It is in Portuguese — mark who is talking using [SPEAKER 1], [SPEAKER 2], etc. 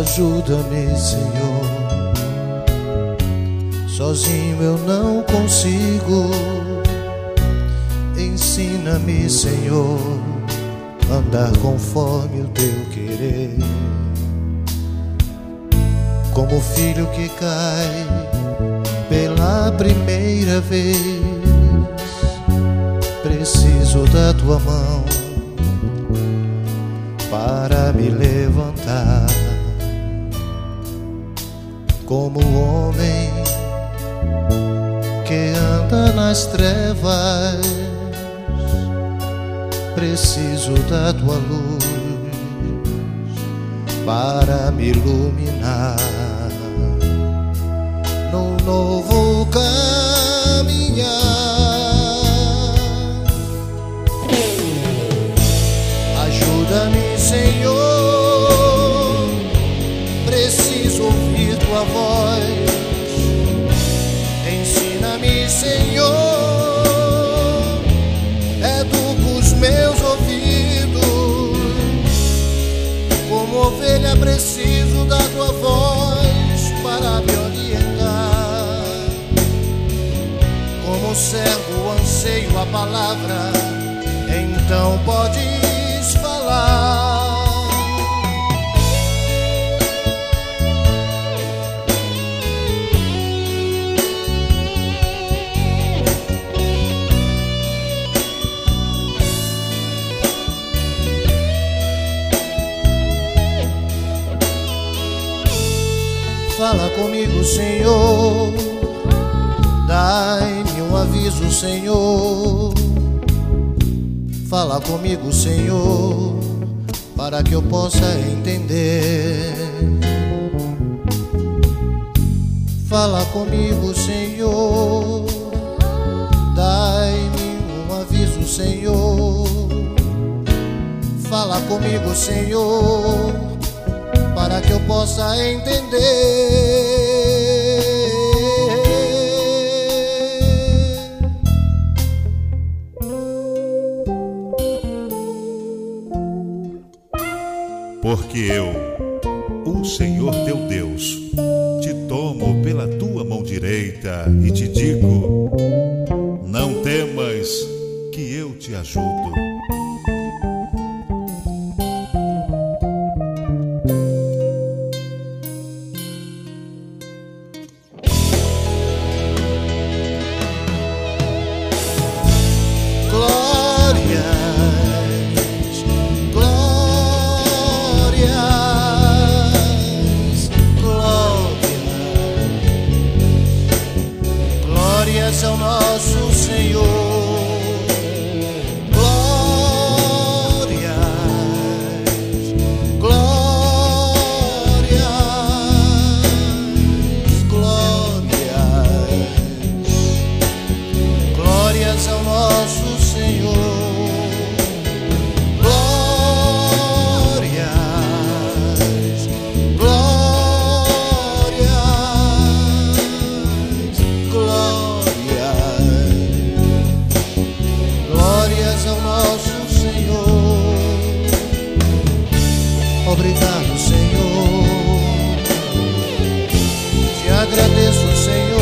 [SPEAKER 1] Ajuda-me, Senhor. Sozinho eu não consigo. Ensina-me, Senhor, andar conforme o teu querer. Como filho que cai pela primeira vez, preciso da tua mão para me levantar como homem que anda nas trevas. Preciso da tua luz para me iluminar num novo caminhar. Ovelha, preciso da tua voz para me orientar. Como servo, anseio a palavra, então podes falar. Fala comigo, Senhor. Dai-me um aviso, Senhor. Fala comigo, Senhor, para que eu possa entender. Fala comigo, Senhor. Dai-me um aviso, Senhor. Fala comigo, Senhor para que eu possa entender.
[SPEAKER 2] Porque eu, o Senhor teu Deus, te tomo pela tua mão direita e te digo: Não temas, que eu te ajudo.
[SPEAKER 1] Nosso Senhor. agradeço, Senhor.